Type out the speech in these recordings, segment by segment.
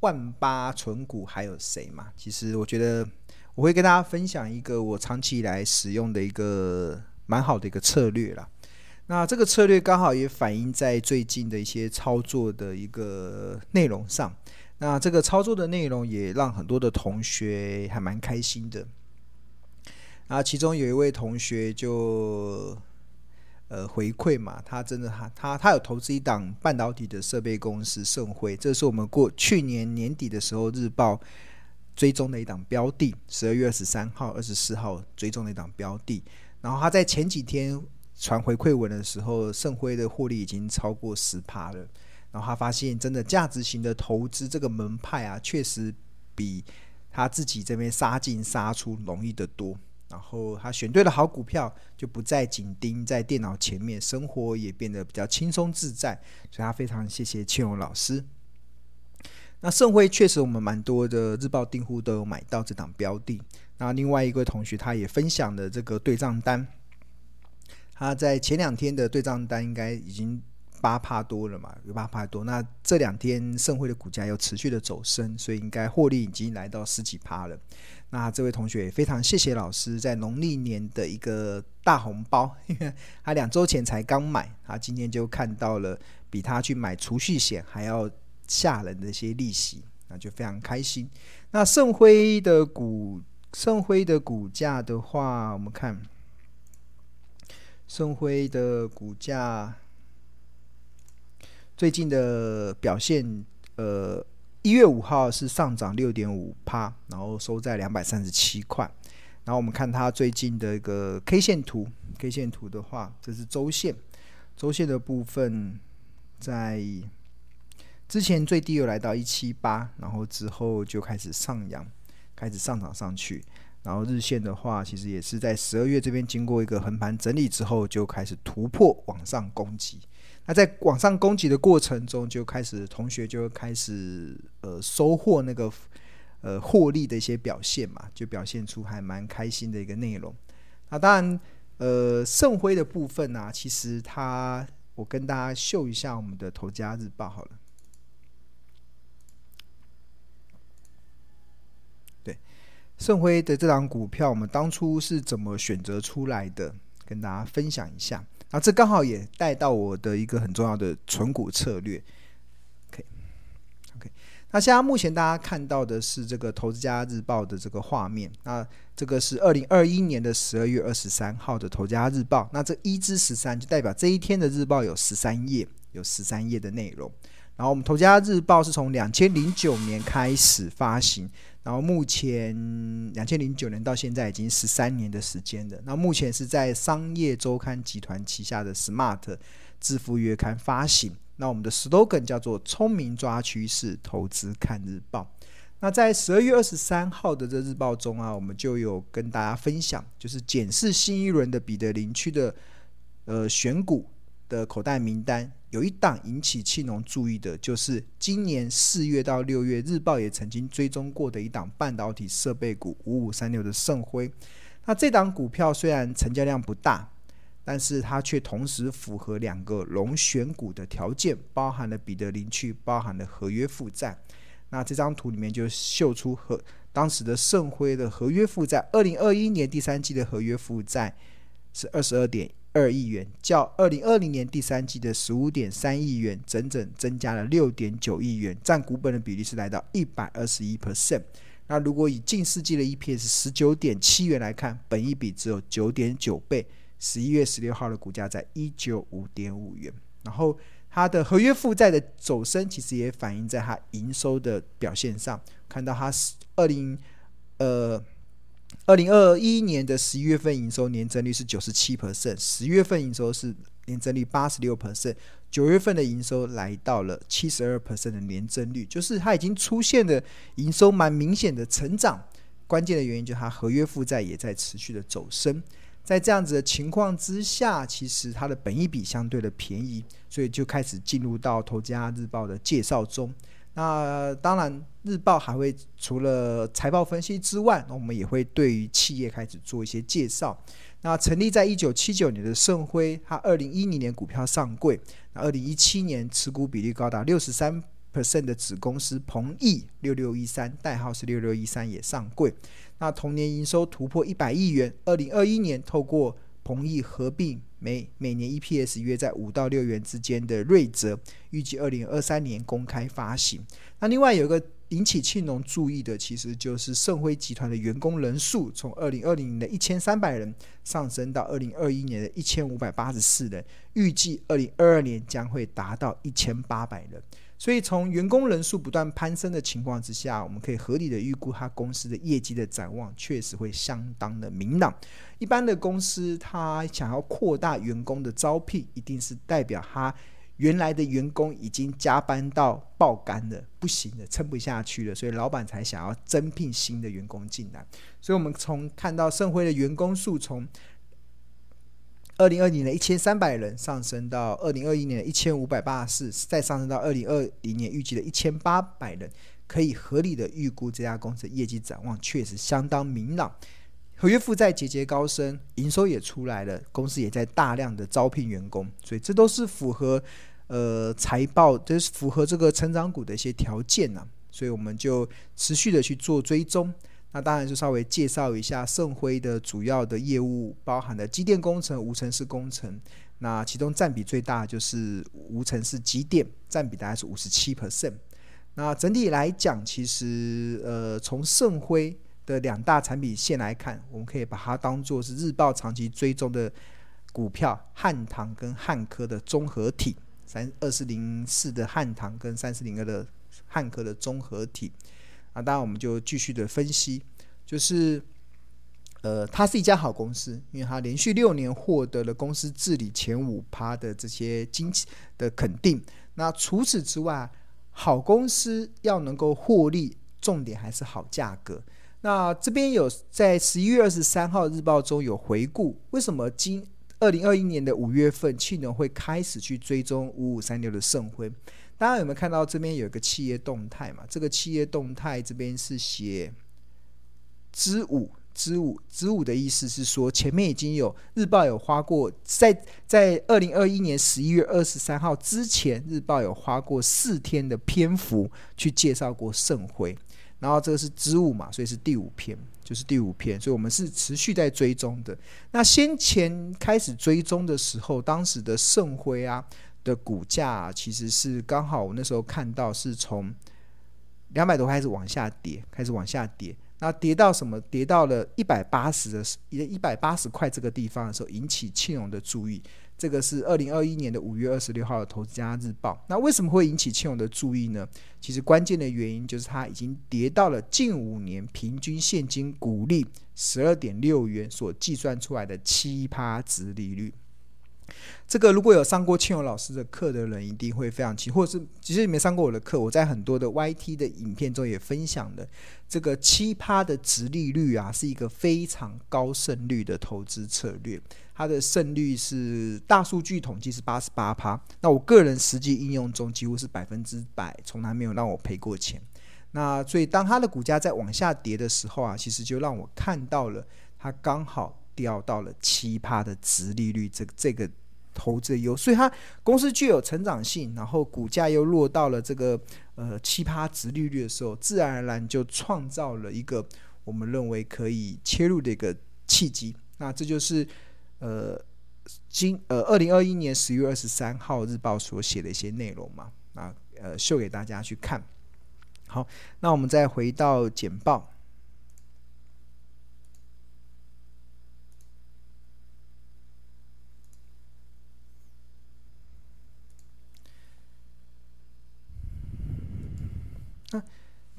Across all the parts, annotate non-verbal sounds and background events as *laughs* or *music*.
万八存股还有谁嘛？其实我觉得我会跟大家分享一个我长期以来使用的一个蛮好的一个策略啦。那这个策略刚好也反映在最近的一些操作的一个内容上。那这个操作的内容也让很多的同学还蛮开心的。啊，其中有一位同学就呃回馈嘛，他真的他他他有投资一档半导体的设备公司盛辉，这是我们过去年年底的时候日报追踪的一档标的，十二月二十三号、二十四号追踪的一档标的。然后他在前几天传回馈文的时候，盛辉的获利已经超过十趴了。然后他发现，真的价值型的投资这个门派啊，确实比他自己这边杀进杀出容易得多。然后他选对了好股票，就不再紧盯在电脑前面，生活也变得比较轻松自在。所以他非常谢谢庆荣老师。那盛辉确实我们蛮多的日报订户都有买到这档标的。那另外一位同学他也分享了这个对账单，他在前两天的对账单应该已经。八趴多了嘛，有八趴多。那这两天盛辉的股价又持续的走升，所以应该获利已经来到十几趴了。那这位同学也非常谢谢老师在农历年的一个大红包，因 *laughs* 为他两周前才刚买，他今天就看到了比他去买储蓄险还要吓人的一些利息，那就非常开心。那盛辉的股，盛辉的股价的话，我们看盛辉的股价。最近的表现，呃，一月五号是上涨六点五趴，然后收在两百三十七块。然后我们看它最近的一个 K 线图，K 线图的话，这是周线，周线的部分在之前最低有来到一七八，然后之后就开始上扬，开始上涨上去。然后日线的话，其实也是在十二月这边经过一个横盘整理之后，就开始突破往上攻击。那在往上攻击的过程中，就开始同学就开始呃收获那个呃获利的一些表现嘛，就表现出还蛮开心的一个内容。那当然呃盛辉的部分呢、其实它我跟大家秀一下我们的投家日报好了。对，盛辉的这档股票，我们当初是怎么选择出来的？跟大家分享一下。啊，这刚好也带到我的一个很重要的存股策略。OK，OK，那现在目前大家看到的是这个《投资家日报》的这个画面。那这个是二零二一年的十二月二十三号的《投资家日报》。那这一至十三就代表这一天的日报有十三页，有十三页的内容。然后我们《投家日报》是从两千零九年开始发行。然后目前两千零九年到现在已经十三年的时间了。那目前是在商业周刊集团旗下的 Smart 致富月刊发行。那我们的 slogan 叫做“聪明抓趋势，投资看日报”。那在十二月二十三号的这日报中啊，我们就有跟大家分享，就是检视新一轮的彼得林区的呃选股的口袋名单。有一档引起庆农注意的，就是今年四月到六月，日报也曾经追踪过的一档半导体设备股五五三六的盛辉。那这档股票虽然成交量不大，但是它却同时符合两个龙选股的条件，包含了彼得林区，包含了合约负债。那这张图里面就秀出和当时的盛辉的合约负债，二零二一年第三季的合约负债是二十二点。二亿元，较二零二零年第三季的十五点三亿元，整整增加了六点九亿元，占股本的比例是来到一百二十一 percent。那如果以近四季的 EPS 十九点七元来看，本益比只有九点九倍。十一月十六号的股价在一九五点五元。然后它的合约负债的走升，其实也反映在它营收的表现上，看到它二零呃。二零二一年的十一月份营收年增率是九十七 percent，十月份营收是年增率八十六 percent，九月份的营收来到了七十二 percent 的年增率，就是它已经出现了营收蛮明显的成长。关键的原因就是它合约负债也在持续的走升，在这样子的情况之下，其实它的本益比相对的便宜，所以就开始进入到《投资家日报》的介绍中。那当然，日报还会除了财报分析之外，我们也会对于企业开始做一些介绍。那成立在一九七九年的盛辉，它二零一零年股票上柜，那二零一七年持股比例高达六十三 percent 的子公司鹏毅六六一三，代号是六六一三也上柜。那同年营收突破一百亿元，二零二一年透过鹏毅合并每每年 EPS 约在五到六元之间的瑞泽，预计二零二三年公开发行。那另外有一个引起庆农注意的，其实就是盛辉集团的员工人数，从二零二零年的一千三百人上升到二零二一年的一千五百八十四人，预计二零二二年将会达到一千八百人。所以，从员工人数不断攀升的情况之下，我们可以合理的预估，它公司的业绩的展望确实会相当的明朗。一般的公司，它想要扩大员工的招聘，一定是代表它原来的员工已经加班到爆肝了，不行了，撑不下去了，所以老板才想要增聘新的员工进来。所以，我们从看到盛辉的员工数从二零二零年的一千三百人上升到二零二一年的一千五百八十四，再上升到二零二零年预计的一千八百人，可以合理的预估这家公司的业绩展望确实相当明朗。合约负债节节高升，营收也出来了，公司也在大量的招聘员工，所以这都是符合呃财报，这是符合这个成长股的一些条件呢、所以我们就持续的去做追踪。那当然就稍微介绍一下盛辉的主要的业务，包含的机电工程、无尘室工程。那其中占比最大就是无尘室机电，占比大概是五十七 percent。那整体来讲，其实呃，从盛辉的两大产品线来看，我们可以把它当做是日报长期追踪的股票，汉唐跟汉科的综合体，三二四零四的汉唐跟三四零二的汉科的综合体。啊，当然我们就继续的分析，就是，呃，它是一家好公司，因为它连续六年获得了公司治理前五趴的这些经济的肯定。那除此之外，好公司要能够获利，重点还是好价格。那这边有在十一月二十三号日报中有回顾，为什么今二零二一年的五月份庆农会开始去追踪五五三六的盛辉。大家有没有看到这边有一个企业动态嘛？这个企业动态这边是写支五支五支五的意思是说，前面已经有日报有花过，在在二零二一年十一月二十三号之前，日报有花过四天的篇幅去介绍过盛辉，然后这个是支五嘛，所以是第五篇，就是第五篇，所以我们是持续在追踪的。那先前开始追踪的时候，当时的盛辉啊。的股价其实是刚好，我那时候看到是从两百多开始往下跌，开始往下跌，那跌到什么？跌到了一百八十的一一百八十块这个地方的时候，引起庆荣的注意。这个是二零二一年的五月二十六号的《投资家日报》。那为什么会引起庆荣的注意呢？其实关键的原因就是它已经跌到了近五年平均现金股利十二点六元所计算出来的七趴值利率。这个如果有上过庆友老师的课的人，一定会非常清，或者是其实你没上过我的课，我在很多的 YT 的影片中也分享的这个七趴的殖利率啊，是一个非常高胜率的投资策略。它的胜率是大数据统计是八十八趴，那我个人实际应用中几乎是百分之百，从来没有让我赔过钱。那所以当它的股价在往下跌的时候啊，其实就让我看到了它刚好掉到了七趴的殖利率这这个。投资的优，所以它公司具有成长性，然后股价又落到了这个呃七趴殖利率的时候，自然而然就创造了一个我们认为可以切入的一个契机。那这就是呃今呃二零二一年十月二十三号日报所写的一些内容嘛，那呃秀给大家去看。好，那我们再回到简报。那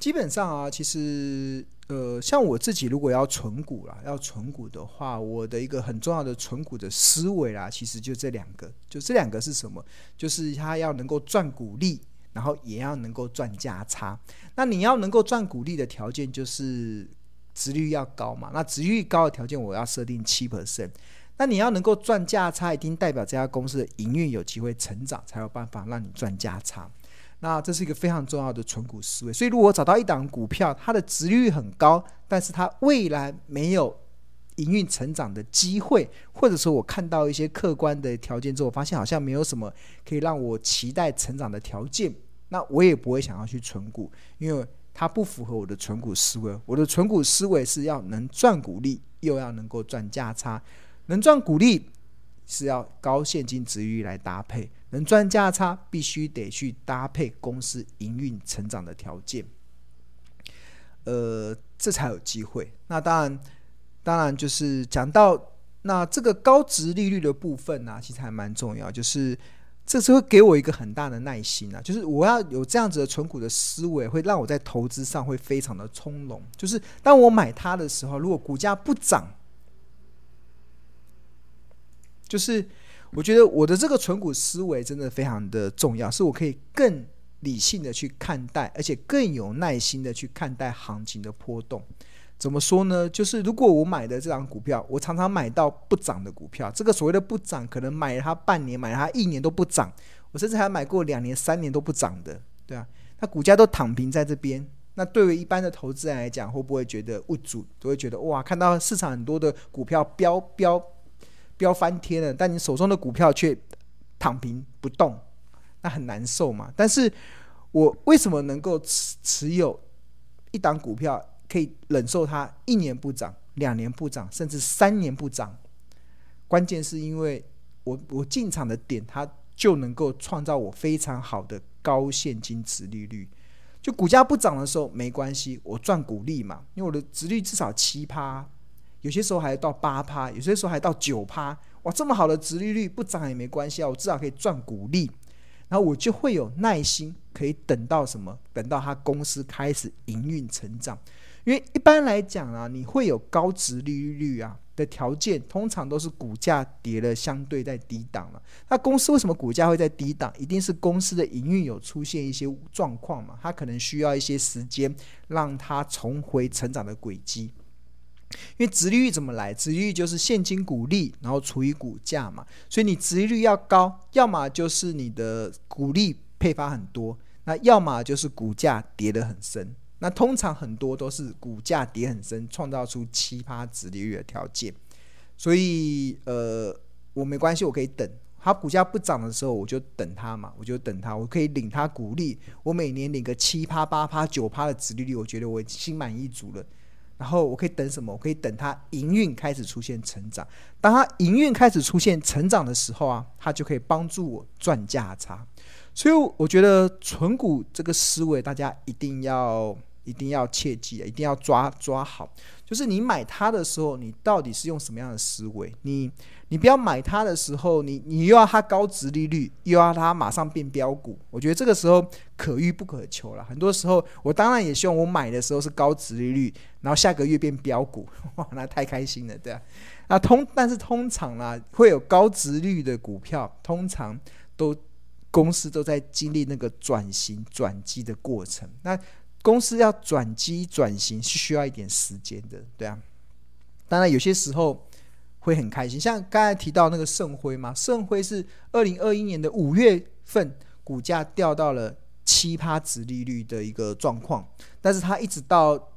基本上啊，其实呃，像我自己如果要存股啦，要存股的话，我的一个很重要的存股的思维啦，其实就这两个，就这两个是什么？就是它要能够赚股利，然后也要能够赚价差。那你要能够赚股利的条件就是殖利率要高嘛。那殖利率高的条件，我要设定七 percent。那你要能够赚价差，一定代表这家公司的营运有机会成长，才有办法让你赚价差。那这是一个非常重要的存股思维，所以如果我找到一档股票，它的值率很高，但是它未来没有营运成长的机会，或者说我看到一些客观的条件之后，发现好像没有什么可以让我期待成长的条件，那我也不会想要去存股，因为它不符合我的存股思维。我的存股思维是要能赚股利，又要能够赚价差。能赚股利是要高现金殖利率来搭配，能赚价差必须得去搭配公司营运成长的条件。呃，这才有机会。那当然，当然就是讲到那这个高殖利率的部分呢、其实还蛮重要。就是这是会给我一个很大的耐心啊，就是我要有这样子的存股的思维，会让我在投资上会非常的从容。就是当我买它的时候，如果股价不涨，就是我觉得我的这个存股思维真的非常的重要，是我可以更。理性的去看待，而且更有耐心的去看待行情的波动。怎么说呢？就是如果我买的这张股票，我常常买到不涨的股票，这个所谓的不涨，可能买了它半年，买了它一年都不涨，我甚至还买过两年、三年都不涨的，对啊，那股价都躺平在这边。那对于一般的投资人来讲，会不会觉得无助？都会觉得哇，看到市场很多的股票飙飙飙翻天了，但你手中的股票却躺平不动。那很难受嘛？但是我为什么能够持持有一档股票，可以忍受它一年不涨、两年不涨，甚至三年不涨？关键是因为我我进场的点，它就能够创造我非常好的高现金殖利率。就股价不涨的时候没关系，我赚股利嘛，因为我的殖利率至少七趴，有些时候还到八趴，有些时候还到九趴。哇，这么好的殖利率不涨也没关系啊，我至少可以赚股利。然后我就会有耐心，可以等到什么？等到他公司开始营运成长。因为一般来讲啊，你会有高殖利率啊的条件，通常都是股价跌了相对在低档了。那公司为什么股价会在低档？一定是公司的营运有出现一些状况嘛？它可能需要一些时间，让它重回成长的轨迹。因为殖利率怎么来？殖利率就是现金股利，然后除以股价嘛。所以你殖利率要高，要么就是你的股利配发很多，那要么就是股价跌得很深。那通常很多都是股价跌很深，创造出奇葩殖利率的条件。所以呃，我没关系，我可以等它股价不涨的时候，我就等它嘛，我就等它，我可以领它股利，我每年领个七趴、八趴、九趴的殖利率，我觉得我心满意足了。然后我可以等什么？我可以等它营运开始出现成长。当它营运开始出现成长的时候啊，它就可以帮助我赚价差。所以我觉得存股这个思维，大家一定要一定要切记啊，一定要抓抓好。就是你买它的时候，你到底是用什么样的思维？你。你不要买它的时候，你你又要它高值利率，又要它马上变标股，我觉得这个时候可遇不可求了。很多时候，我当然也希望我买的时候是高值利率，然后下个月变标股，哇，*laughs* 那太开心了，对啊。那通但是通常呢，会有高值率的股票，通常都公司都在经历那个转型转机的过程。那公司要转机转型是需要一点时间的，对啊。当然有些时候。会很开心，像刚才提到那个盛辉嘛，盛辉是二零二一年的五月份股价掉到了七趴值利率的一个状况，但是它一直到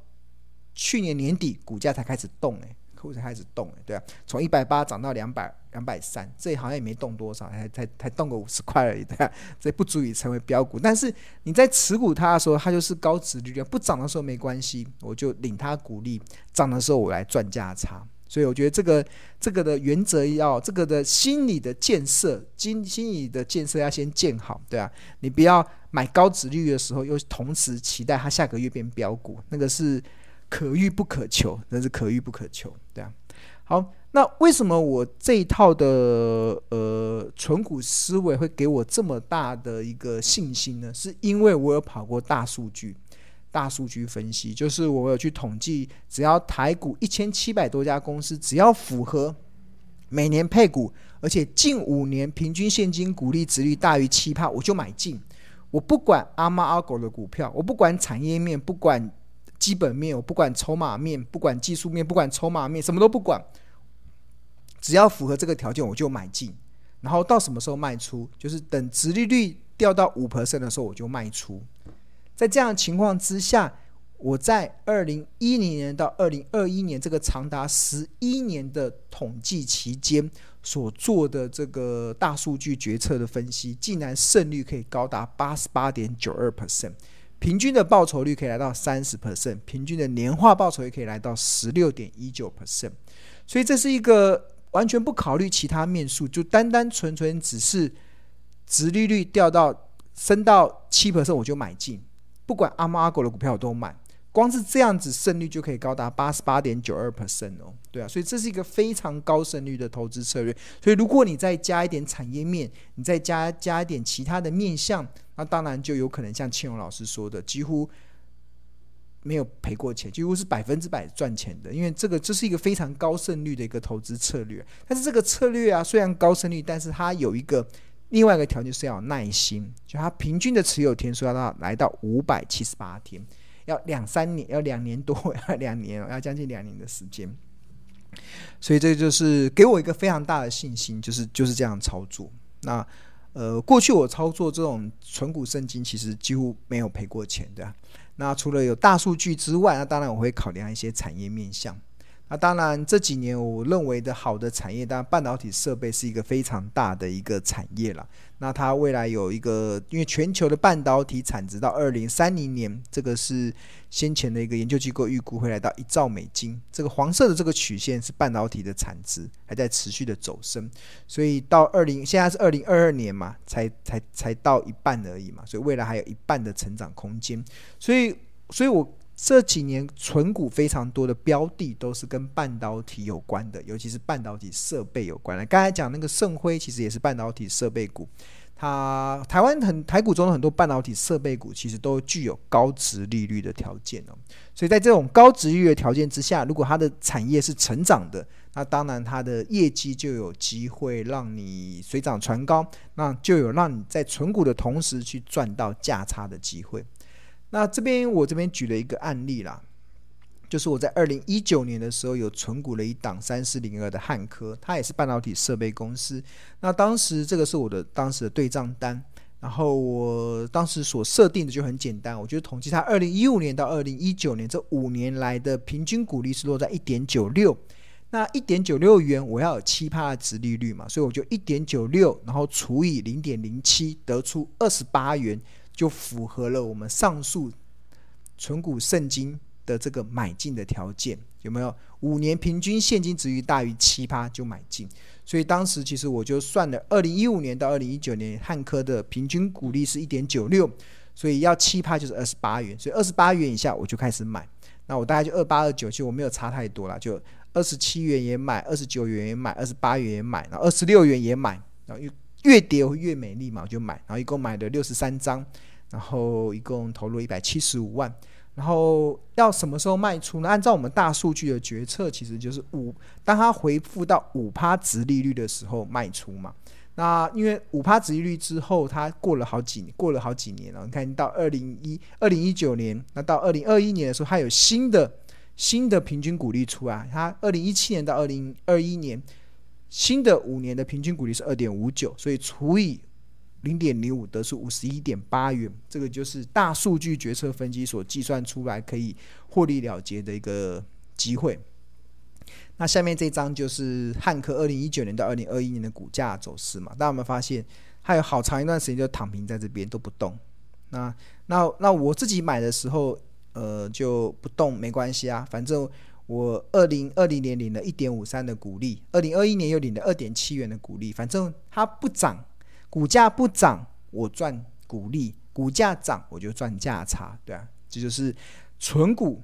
去年年底股价才开始动哎，股才开始动哎，对啊，从一百八涨到两百两百三，这好像也没动多少，才才才动个五十块而已，对啊，这不足以成为标股，但是你在持股它的时候，它就是高值利率，不涨的时候没关系，我就领它股利，涨的时候我来赚价差。所以我觉得这个这个的原则要这个的心理的建设，心心理的建设要先建好，对啊，你不要买高值率的时候，又同时期待它下个月变标股，那个是可遇不可求，那是可遇不可求，对啊。好，那为什么我这一套的呃存股思维会给我这么大的一个信心呢？是因为我有跑过大数据。大数据分析就是我有去统计，只要台股一千七百多家公司，只要符合每年配股，而且近五年平均现金股利殖率大于七趴，我就买进。我不管阿猫阿狗的股票，我不管产业面，不管基本面，我不管筹码面，不管技术面，不管筹码面，什么都不管，只要符合这个条件，我就买进。然后到什么时候卖出？就是等殖利率掉到五 percent 的时候，我就卖出。在这样情况之下，我在二零一零年到二零二一年这个长达十一年的统计期间，所做的这个大数据决策的分析，竟然胜率可以高达八十八点九二 percent，平均的报酬率可以来到三十 percent，平均的年化报酬也可以来到十六点一九 percent，所以这是一个完全不考虑其他面数，就单单纯纯只是殖利率掉到升到七 percent 我就买进，不管阿猫阿狗的股票我都买。光是这样子胜率就可以高达八十八点九二 percent 哦，对啊，所以这是一个非常高胜率的投资策略。所以如果你再加一点产业面，你再加加一点其他的面向，那当然就有可能像庆荣老师说的，几乎没有赔过钱，几乎是百分之百赚钱的。因为这个这是一个非常高胜率的一个投资策略。但是这个策略啊，虽然高胜率，但是它有一个另外一个条件是要有耐心，就它平均的持有天数要到来到五百七十八天。要两三年，要两年多，要两年，要将近两年的时间，所以这就是给我一个非常大的信心，就是就是这样操作。那呃，过去我操作这种存股圣经，其实几乎没有赔过钱的。那除了有大数据之外，那当然我会考量一些产业面向。那当然，这几年我认为的好的产业，当然半导体设备是一个非常大的一个产业了。那它未来有一个，因为全球的半导体产值到二零三零年，这个是先前的一个研究机构预估会来到一兆美金。这个黄色的这个曲线是半导体的产值还在持续的走升，所以到二零现在是二零二二年嘛，才才才到一半而已嘛，所以未来还有一半的成长空间。所以，所以我。这几年存股非常多的标的都是跟半导体有关的，尤其是半导体设备有关的。刚才讲那个盛辉其实也是半导体设备股，它台湾很台股中的很多半导体设备股其实都具有高值利率的条件哦。所以在这种高值利率的条件之下，如果它的产业是成长的，那当然它的业绩就有机会让你水涨船高，那就有让你在存股的同时去赚到价差的机会。那这边我这边举了一个案例啦，就是我在二零一九年的时候有存股了一档三四零二的汉科，它也是半导体设备公司。那当时这个是我的当时的对账单，然后我当时所设定的就很简单，我就统计它二零一五年到二零一九年这五年来的平均股利是落在一点九六，那一点九六元我要有七趴的殖利率嘛，所以我就一点九六，然后除以零点零七，得出二十八元。就符合了我们上述存股圣经的这个买进的条件，有没有？五年平均现金值于大于七趴就买进。所以当时其实我就算了，二零一五年到二零一九年汉科的平均股利是一点九六，所以要七趴就是二十八元，所以二十八元以下我就开始买。那我大概就二八二九，其实我没有差太多啦，就二十七元也买，二十九元也买，二十八元也买，然后二十六元也买，然后又。越跌会越美丽嘛，我就买，然后一共买了六十三张，然后一共投入一百七十五万，然后要什么时候卖出呢？按照我们大数据的决策，其实就是五，当它回复到五趴值利率的时候卖出嘛。那因为五趴值利率之后，它过了好几年，过了好几年了。你看到二零一二零一九年，那到二零二一年的时候，它有新的新的平均股利出来。它二零一七年到二零二一年。新的五年的平均股利是二点五九，所以除以零点零五得出五十一点八元，这个就是大数据决策分析所计算出来可以获利了结的一个机会。那下面这张就是汉科二零一九年到二零二一年的股价走势嘛，大家有没有发现，还有好长一段时间就躺平在这边都不动。那那那我自己买的时候，呃，就不动没关系啊，反正。我二零二零年领了一点五三的股利，二零二一年又领了二点七元的股利。反正它不涨，股价不涨，我赚股利；股价涨，我就赚价差，对啊，这就是存股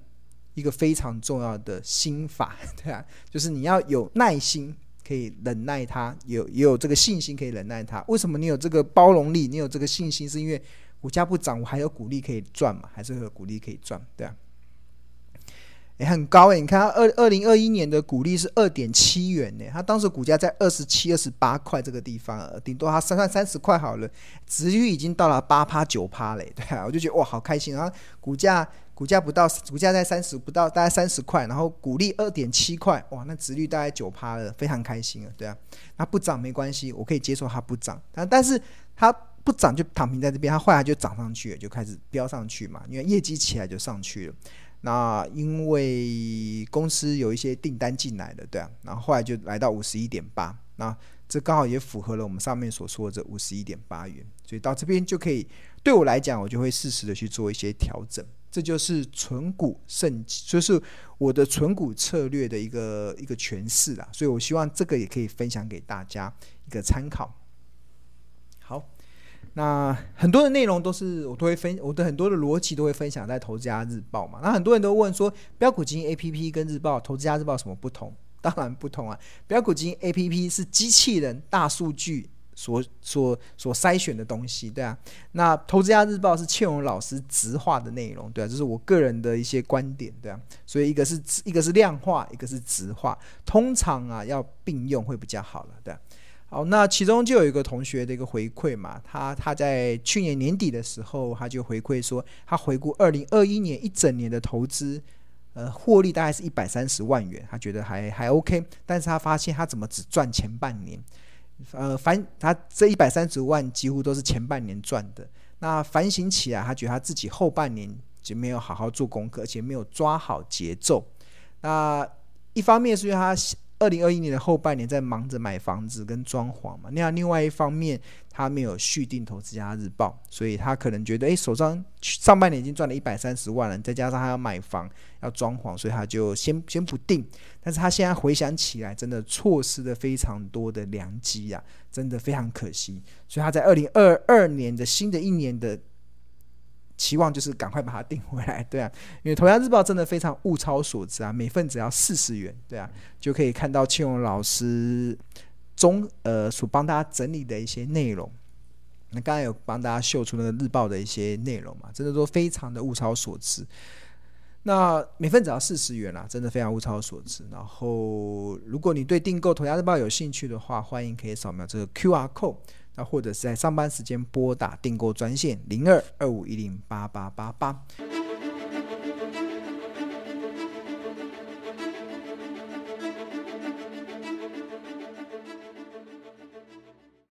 一个非常重要的心法，对啊，就是你要有耐心，可以忍耐它，有也有这个信心可以忍耐它。为什么你有这个包容力？你有这个信心，是因为股价不涨，我还有股利可以赚嘛？还是有股利可以赚，对啊。也很高诶，你看它二二零二一年的股利是二点七元呢，它当时股价在二十七、二十八块这个地方，顶多它三算三十块好了，值率已经到了八趴九趴嘞，对啊，我就觉得哇，好开心啊！股价股价不到，股价在三十不到，大概三十块，然后股利二点七块，哇，那值率大概九趴了，非常开心啊，对啊，它不涨没关系，我可以接受它不涨，但但是它不涨就躺平在这边，它后来就涨上去了，就开始飙上去嘛，因为业绩起来就上去了。那因为公司有一些订单进来了，对啊，然后后来就来到五十一点八。那这刚好也符合了我们上面所说的这五十一点八元，所以到这边就可以对我来讲，我就会适时的去做一些调整。这就是存股胜，就是我的存股策略的一个一个诠释啦。所以我希望这个也可以分享给大家一个参考。好，那很多的内容都是我都会分，我的很多的逻辑都会分享在《投资家日报》嘛。那很多人都问说，标股基金 APP 跟日报《投资家日报》什么不同？当然不同啊！标股基金 APP 是机器人大数据所所所筛选的东西，对啊。那投资家日报是倩蓉老师直化的内容，对啊，这是我个人的一些观点，对啊。所以一个是一个是量化，一个是直化，通常啊要并用会比较好了，对。好，那其中就有一个同学的一个回馈嘛，他他在去年年底的时候，他就回馈说，他回顾二零二一年一整年的投资。呃，获利大概是一百三十万元，他觉得还还 OK，但是他发现他怎么只赚前半年，呃，反他这一百三十万几乎都是前半年赚的。那反省起来，他觉得他自己后半年就没有好好做功课，而且没有抓好节奏。那一方面是因为他。二零二一年的后半年在忙着买房子跟装潢嘛，那另外一方面他没有续订《投资家日报》，所以他可能觉得，诶，手上上半年已经赚了一百三十万了，再加上他要买房要装潢，所以他就先先不定。但是他现在回想起来，真的错失了非常多的良机呀，真的非常可惜。所以他在二零二二年的新的一年的。期望就是赶快把它订回来，对啊，*laughs* 因为《投资家日报》真的非常物超所值啊，每份只要四十元，对啊，就可以看到庆荣老师中呃所帮大家整理的一些内容。那刚才有帮大家秀出那个日报的一些内容嘛，真的都非常的物超所值。那每份只要四十元啦，真的非常物超所值。然后，如果你对订购《投资家日报》有兴趣的话，欢迎可以扫描这个 QR code。那或者是在上班时间拨打订购专线零二二五一零八八八八。